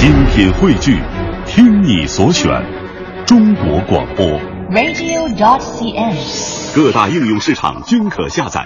精品汇聚，听你所选，中国广播。radio.dot.cn，。各大应用市场均可下载。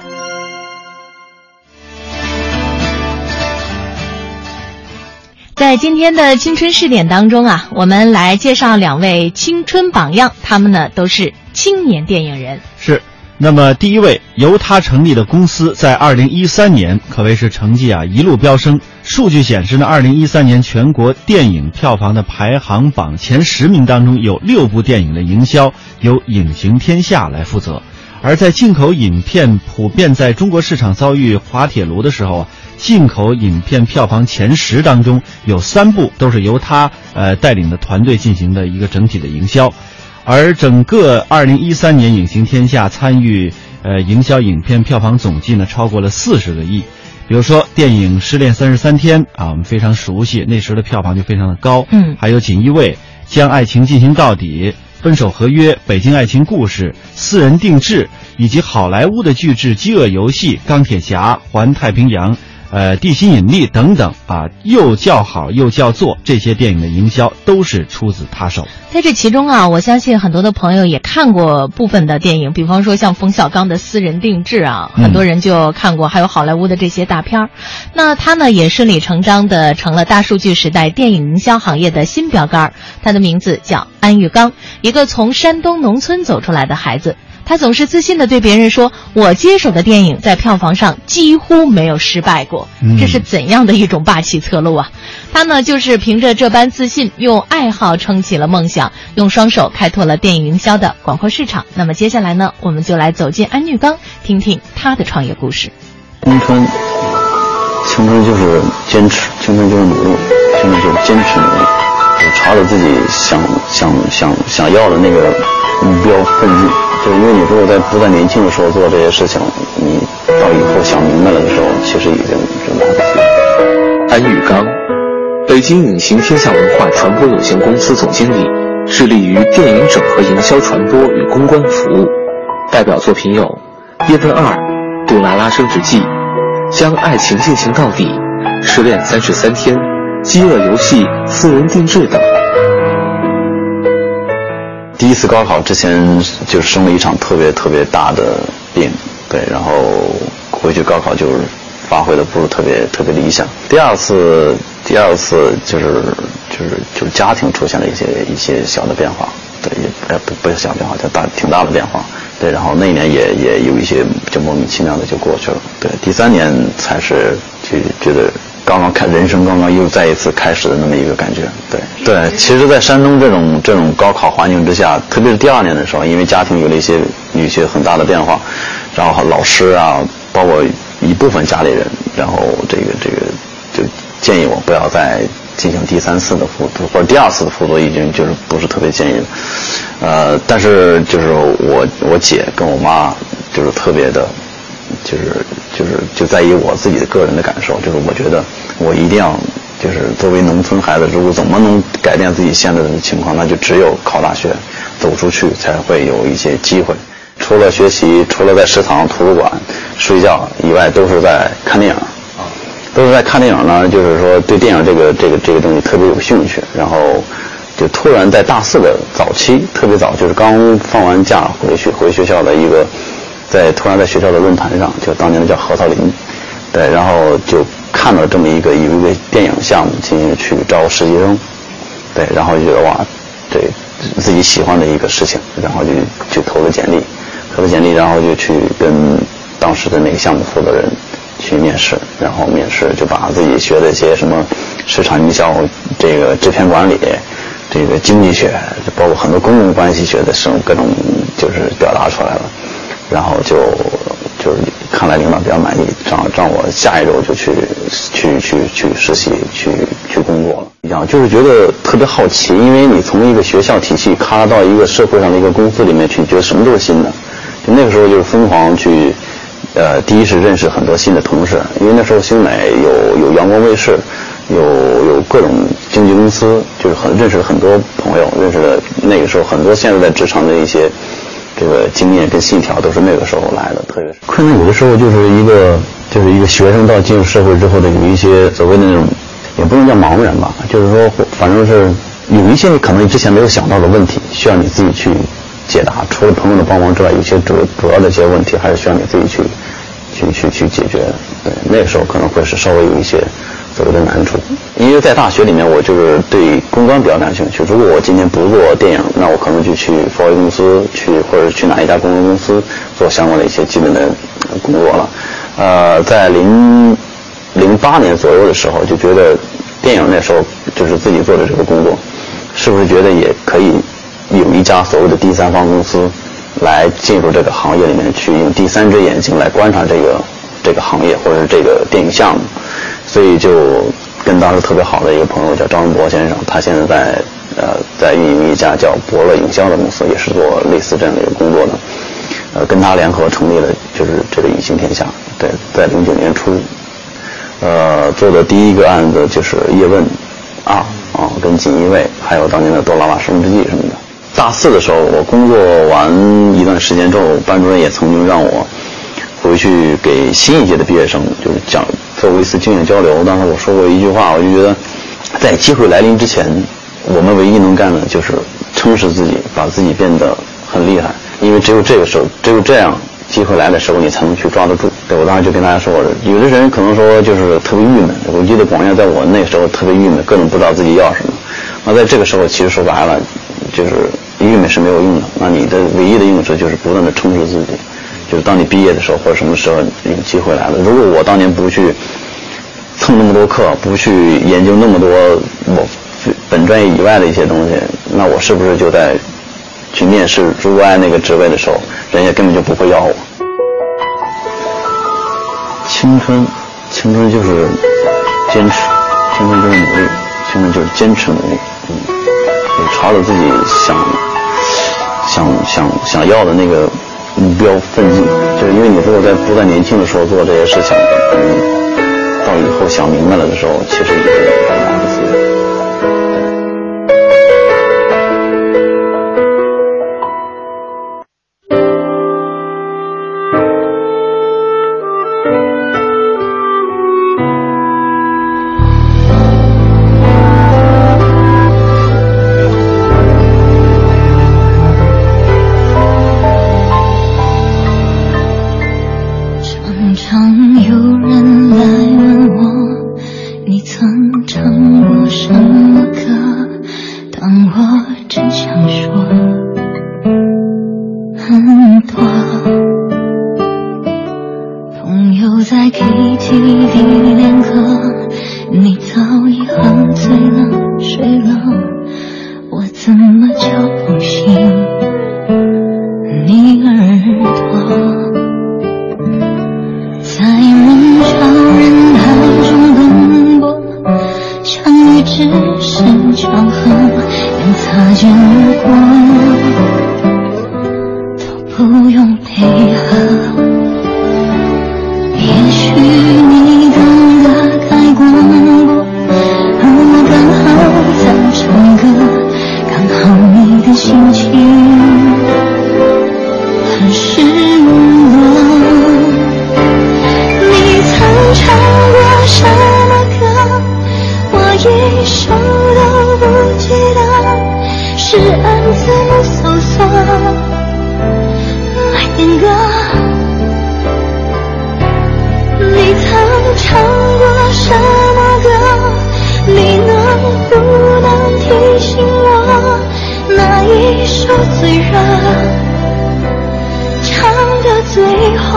在今天的青春试点当中啊，我们来介绍两位青春榜样，他们呢都是青年电影人。是，那么第一位由他成立的公司在二零一三年可谓是成绩啊一路飙升。数据显示呢，二零一三年全国电影票房的排行榜前十名当中，有六部电影的营销由影行天下来负责。而在进口影片普遍在中国市场遭遇滑铁卢的时候啊，进口影片票房前十当中有三部都是由他呃带领的团队进行的一个整体的营销。而整个二零一三年影行天下参与呃营销影片票房总计呢超过了四十个亿。比如说电影《失恋三十三天》啊，我们非常熟悉，那时的票房就非常的高。嗯还有《锦衣卫》《将爱情进行到底》《分手合约》《北京爱情故事》《私人定制》，以及好莱坞的巨制《饥饿游戏》《钢铁侠》《环太平洋》。呃，地心引力等等啊，又叫好又叫座，这些电影的营销都是出自他手。在这其中啊，我相信很多的朋友也看过部分的电影，比方说像冯小刚的《私人定制》啊，嗯很多人就看过，还有好莱坞的这些大片儿。那他呢，也顺理成章的成了大数据时代电影营销行业的新标杆儿。他的名字叫安玉刚，一个从山东农村走出来的孩子。他总是自信的对别人说：“我接手的电影在票房上几乎没有失败过。”嗯这是怎样的一种霸气侧漏啊！他呢，就是凭着这般自信，用爱好撑起了梦想，用双手开拓了电影营销的广阔市场。那么接下来呢，我们就来走进安玉刚，听听他的创业故事。青春，青春就是坚持，青春就是努力，青春就是坚持努力，就朝着自己想想想想要的那个目标奋进。就因为你如果在不在年轻的时候做这些事情，你到以后想明白了的时候，其实已经就来不及了。安玉刚，北京影行天下文化传播有限公司总经理，致力于电影整合营销传播与公关服务。代表作品有《叶问二》《杜拉拉升职记》《将爱情进行到底》《失恋三十三天》《饥饿游戏》《私人定制》等。第一次高考之前就生了一场特别特别大的病，对，然后回去高考就是发挥的不是特别特别理想。第二次，第二次就是就是就是家庭出现了一些一些小的变化，对，也不不是小变化，叫大挺大的变化，对，然后那一年也也有一些就莫名其妙的就过去了，对，第三年才是就觉得。刚刚开人生刚刚又再一次开始的那么一个感觉，对对。其实，在山东这种这种高考环境之下，特别是第二年的时候，因为家庭有了一些有一些很大的变化，然后老师啊，包括一部分家里人，然后这个这个就建议我不要再进行第三次的复读或者第二次的复读，已经就是不是特别建议了。呃，但是就是我我姐跟我妈就是特别的。就是就是就在于我自己的个人的感受，就是我觉得我一定要就是作为农村孩子，如果怎么能改变自己现在的情况，那就只有考大学，走出去才会有一些机会。除了学习，除了在食堂、图书馆睡觉以外，都是在看电影。都是在看电影呢，就是说对电影这个这个这个东西特别有兴趣，然后就突然在大四的早期，特别早，就是刚放完假回去回学校的一个。在突然在学校的论坛上，就当年的叫核桃林，对，然后就看到这么一个有一个电影项目进行去招实习生，对，然后就觉得哇，这自己喜欢的一个事情，然后就就投了简历，投了简历，然后就去跟当时的那个项目负责人去面试，然后面试就把自己学的一些什么市场营销、这个制片管理、这个经济学，包括很多公共关系学的这种各种就是表达出来了。然后就就是看来领导比较满意，让让我下一周就去去去去实习去去工作了。一样就是觉得特别好奇，因为你从一个学校体系咔到一个社会上的一个公司里面去，觉得什么都是新的。就那个时候就是疯狂去，呃，第一是认识很多新的同事，因为那时候星美有有阳光卫视，有有各种经纪公司，就是很认识了很多朋友，认识了那个时候很多现在在职场的一些。这个经验跟信条都是那个时候来的，特别是困难有的时候就是一个就是一个学生到进入社会之后的有一些所谓的那种也不能叫茫然吧，就是说，反正是有一些你可能之前没有想到的问题，需要你自己去解答。除了朋友的帮忙之外，有些主主要的一些问题还是需要你自己去去去去解决。对，那时候可能会是稍微有一些所谓的难处。因为在大学里面，我就是对公关比较感兴趣。如果我今天不做电影，那我可能就去华为公司去，或者去哪一家公关公司做相关的一些基本的工作了。呃，在零零八年左右的时候，就觉得电影那时候就是自己做的这个工作，是不是觉得也可以有一家所谓的第三方公司来进入这个行业里面去，用第三只眼睛来观察这个这个行业或者这个电影项目，所以就。跟当时特别好的一个朋友叫张文博先生，他现在在呃在运营一家叫博乐营销的公司，也是做类似这样的一个工作的。呃，跟他联合成立了就是这个影星天下。对，在零九年初，呃做的第一个案子就是叶问二啊，跟锦衣卫，还有当年的多拉拉生之记什么的。大四的时候，我工作完一段时间之后，班主任也曾经让我回去给新一届的毕业生就是讲。做过一次经验交流，当时我说过一句话，我就觉得，在机会来临之前，我们唯一能干的就是充实自己，把自己变得很厉害。因为只有这个时候，只有这样，机会来的时候，你才能去抓得住。对我当时就跟大家说，有的人可能说就是特别郁闷。我记得广院在我那时候特别郁闷，各种不知道自己要什么。那在这个时候，其实说白了，就是郁闷是没有用的。那你的唯一的用处就是不断的充实自己。就是当你毕业的时候，或者什么时候有机会来了。如果我当年不去蹭那么多课，不去研究那么多我本专业以外的一些东西，那我是不是就在去面试如爱那个职位的时候，人家根本就不会要我？青春，青春就是坚持，青春就是努力，青春就是坚持努力，嗯，朝着自己想想想想要的那个。目标奋进，就是因为你如果在不在年轻的时候做这些事情，嗯，到以后想明白了的时候，其实已你早已喝醉了睡了我怎么就不行？一首都不记得，是按字母搜索来点歌。你曾唱过什么歌？你能不能提醒我？那一首最热，唱的最火。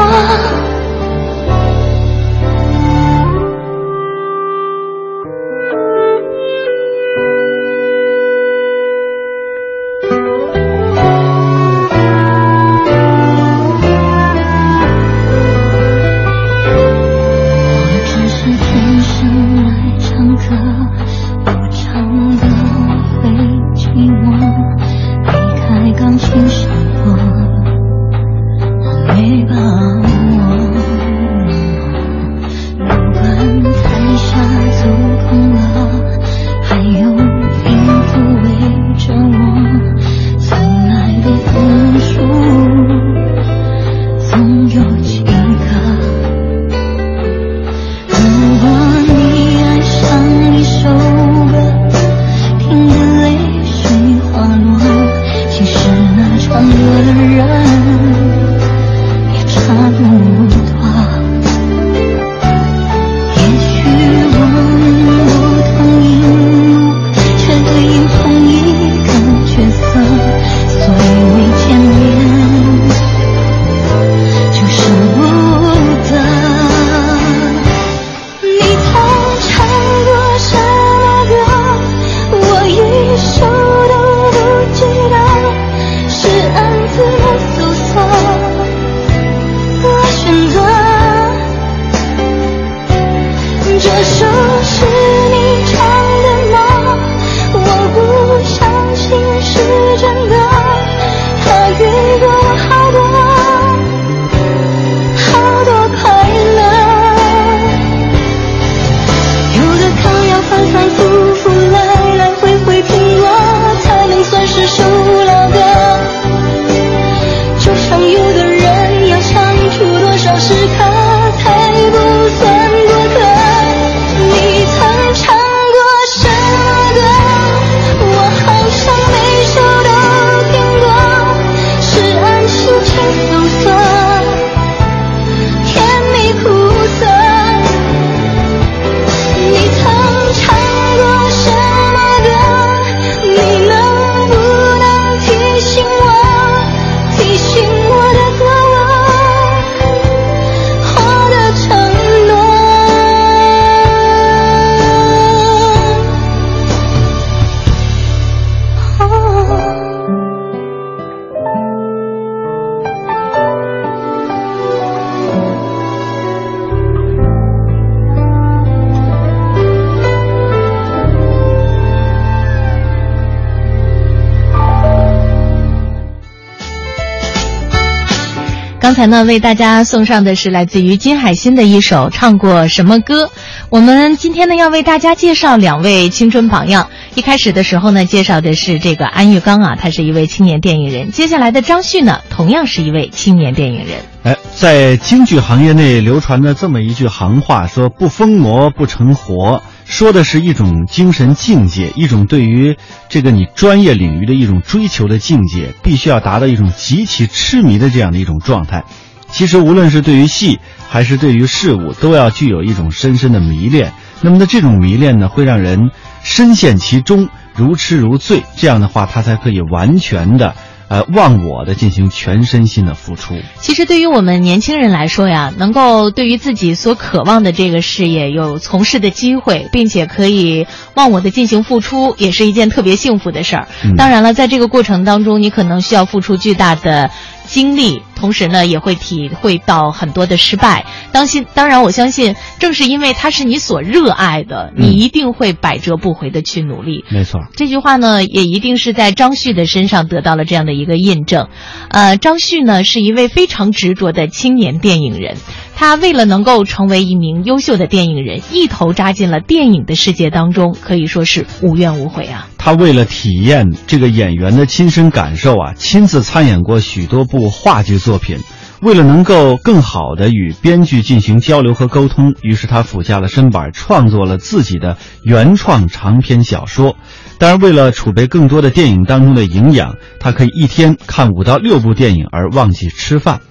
才呢，为大家送上的是来自于金海心的一首《唱过什么歌》。我们今天呢，要为大家介绍两位青春榜样。一开始的时候呢，介绍的是这个安玉刚啊，他是一位青年电影人。接下来的张旭呢，同样是一位青年电影人。哎，在京剧行业内流传着这么一句行话，说“不疯魔不成活”，说的是一种精神境界，一种对于这个你专业领域的一种追求的境界，必须要达到一种极其痴迷的这样的一种状态。其实，无论是对于戏还是对于事物，都要具有一种深深的迷恋。那么的，这种迷恋呢，会让人深陷其中，如痴如醉。这样的话，他才可以完全的。呃，忘我的进行全身心的付出。其实对于我们年轻人来说呀，能够对于自己所渴望的这个事业有从事的机会，并且可以忘我的进行付出，也是一件特别幸福的事儿。当然了，在这个过程当中，你可能需要付出巨大的。经历，同时呢，也会体会到很多的失败。当心，当然，我相信，正是因为它是你所热爱的，你一定会百折不回的去努力。没错，这句话呢，也一定是在张旭的身上得到了这样的一个印证。呃，张旭呢，是一位非常执着的青年电影人。他为了能够成为一名优秀的电影人，一头扎进了电影的世界当中，可以说是无怨无悔啊。他为了体验这个演员的亲身感受啊，亲自参演过许多部话剧作品。为了能够更好的与编剧进行交流和沟通，于是他俯下了身板，创作了自己的原创长篇小说。当然，为了储备更多的电影当中的营养，他可以一天看五到六部电影而忘记吃饭。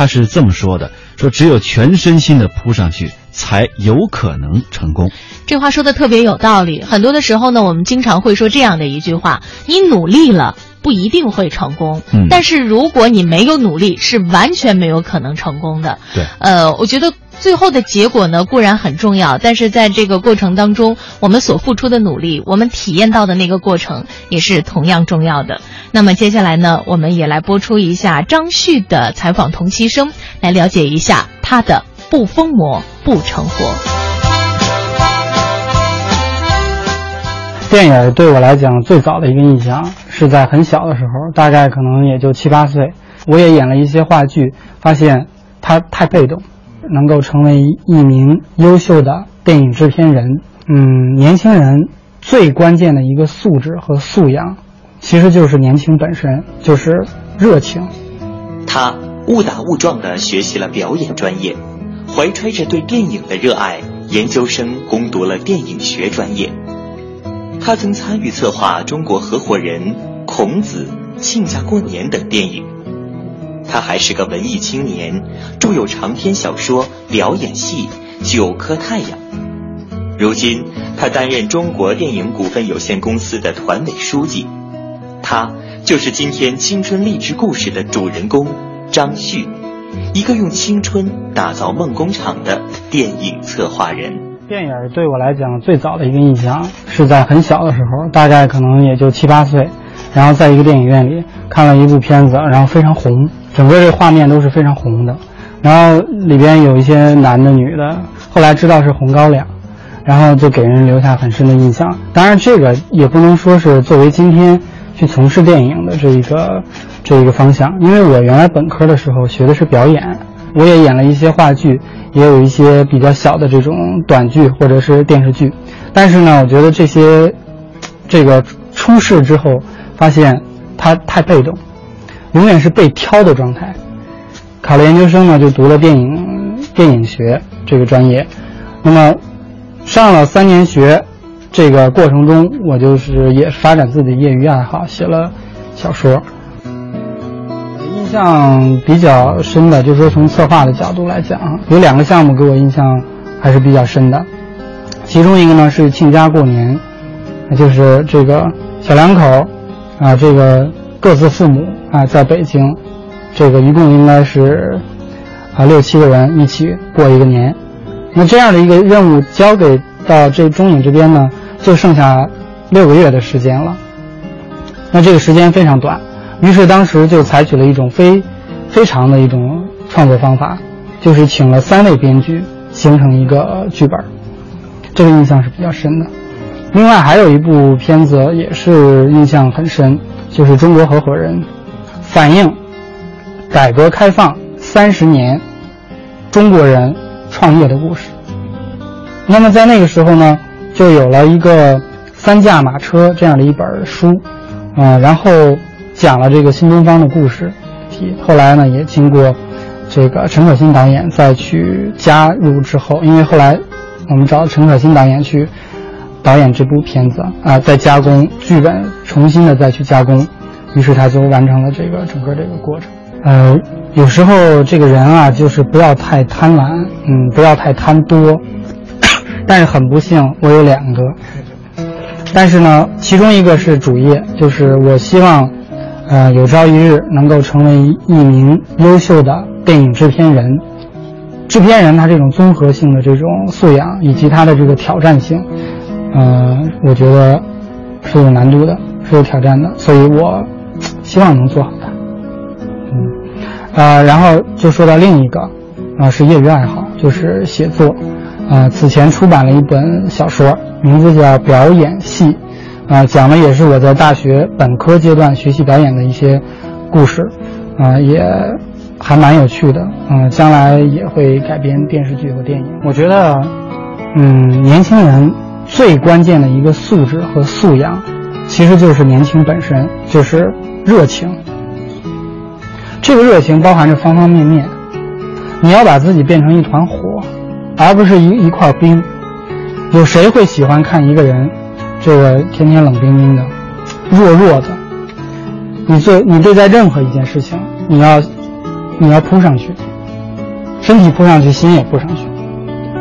他是这么说的。说只有全身心的扑上去，才有可能成功。这话说的特别有道理。很多的时候呢，我们经常会说这样的一句话：你努力了不一定会成功，嗯，但是如果你没有努力，是完全没有可能成功的。对，呃，我觉得最后的结果呢固然很重要，但是在这个过程当中，我们所付出的努力，我们体验到的那个过程也是同样重要的。那么接下来呢，我们也来播出一下张旭的采访同期声，来了解一下他的“不疯魔不成活”。电影对我来讲，最早的一个印象是在很小的时候，大概可能也就七八岁，我也演了一些话剧，发现他太被动，能够成为一名优秀的电影制片人。嗯，年轻人最关键的一个素质和素养。其实就是年轻本身，就是热情。他误打误撞地学习了表演专业，怀揣着对电影的热爱，研究生攻读了电影学专业。他曾参与策划《中国合伙人》《孔子》《亲家过年》等电影。他还是个文艺青年，著有长篇小说、表演戏《九颗太阳》。如今，他担任中国电影股份有限公司的团委书记。他就是今天青春励志故事的主人公张旭，一个用青春打造梦工厂的电影策划人。电影对我来讲最早的一个印象是在很小的时候，大概可能也就七八岁，然后在一个电影院里看了一部片子，然后非常红，整个这画面都是非常红的，然后里边有一些男的女的，后来知道是红高粱，然后就给人留下很深的印象。当然，这个也不能说是作为今天。去从事电影的这一个这一个方向，因为我原来本科的时候学的是表演，我也演了一些话剧，也有一些比较小的这种短剧或者是电视剧，但是呢，我觉得这些这个出事之后，发现他太被动，永远是被挑的状态。考了研究生呢，就读了电影电影学这个专业，那么上了三年学。这个过程中，我就是也发展自己的业余爱好，写了小说。印象比较深的，就是说从策划的角度来讲，有两个项目给我印象还是比较深的。其中一个呢是亲家过年，就是这个小两口，啊，这个各自父母啊，在北京，这个一共应该是啊六七个人一起过一个年。那这样的一个任务交给到这中影这边呢？就剩下六个月的时间了，那这个时间非常短，于是当时就采取了一种非非常的一种创作方法，就是请了三位编剧形成一个剧本，这个印象是比较深的。另外还有一部片子也是印象很深，就是《中国合伙人》，反映改革开放三十年中国人创业的故事。那么在那个时候呢，就有了一个三驾马车这样的一本书，啊、然后讲了这个新东方的故事。后来呢，也经过这个陈可辛导演再去加入之后，因为后来我们找陈可辛导演去导演这部片子啊、再加工剧本，重新的再去加工，于是他就完成了这个整个这个过程。呃，有时候这个人啊，就是不要太贪婪，嗯，不要太贪多。但是很不幸，我有两个，但是呢，其中一个是主业，就是我希望，呃，有朝一日能够成为一名优秀的电影制片人。制片人他这种综合性的这种素养以及他的这个挑战性，呃，我觉得是有难度的，是有挑战的，所以我希望能做好它。嗯，呃，然后就说到另一个，啊、是业余爱好，就是写作。啊、此前出版了一本小说，名字叫《表演系》，啊、讲的也是我在大学本科阶段学习表演的一些故事，啊、也还蛮有趣的，嗯、将来也会改编电视剧和电影。我觉得，嗯，年轻人最关键的一个素质和素养，其实就是年轻本身，就是热情。这个热情包含着方方面面，你要把自己变成一团火。而不是一一块冰。有谁会喜欢看一个人，这个天天冷冰冰的、弱弱的？你做你对待任何一件事情，你要你要扑上去，身体扑上去，心也扑上去，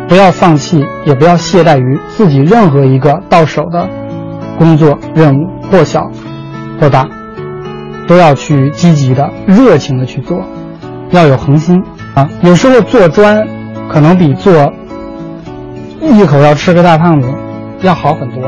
不要放弃，也不要懈怠于自己任何一个到手的工作任务，或小或大，都要去积极的、热情的去做，要有恒心啊！有时候做专。可能比做一口要吃个大胖子要好很多。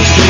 Close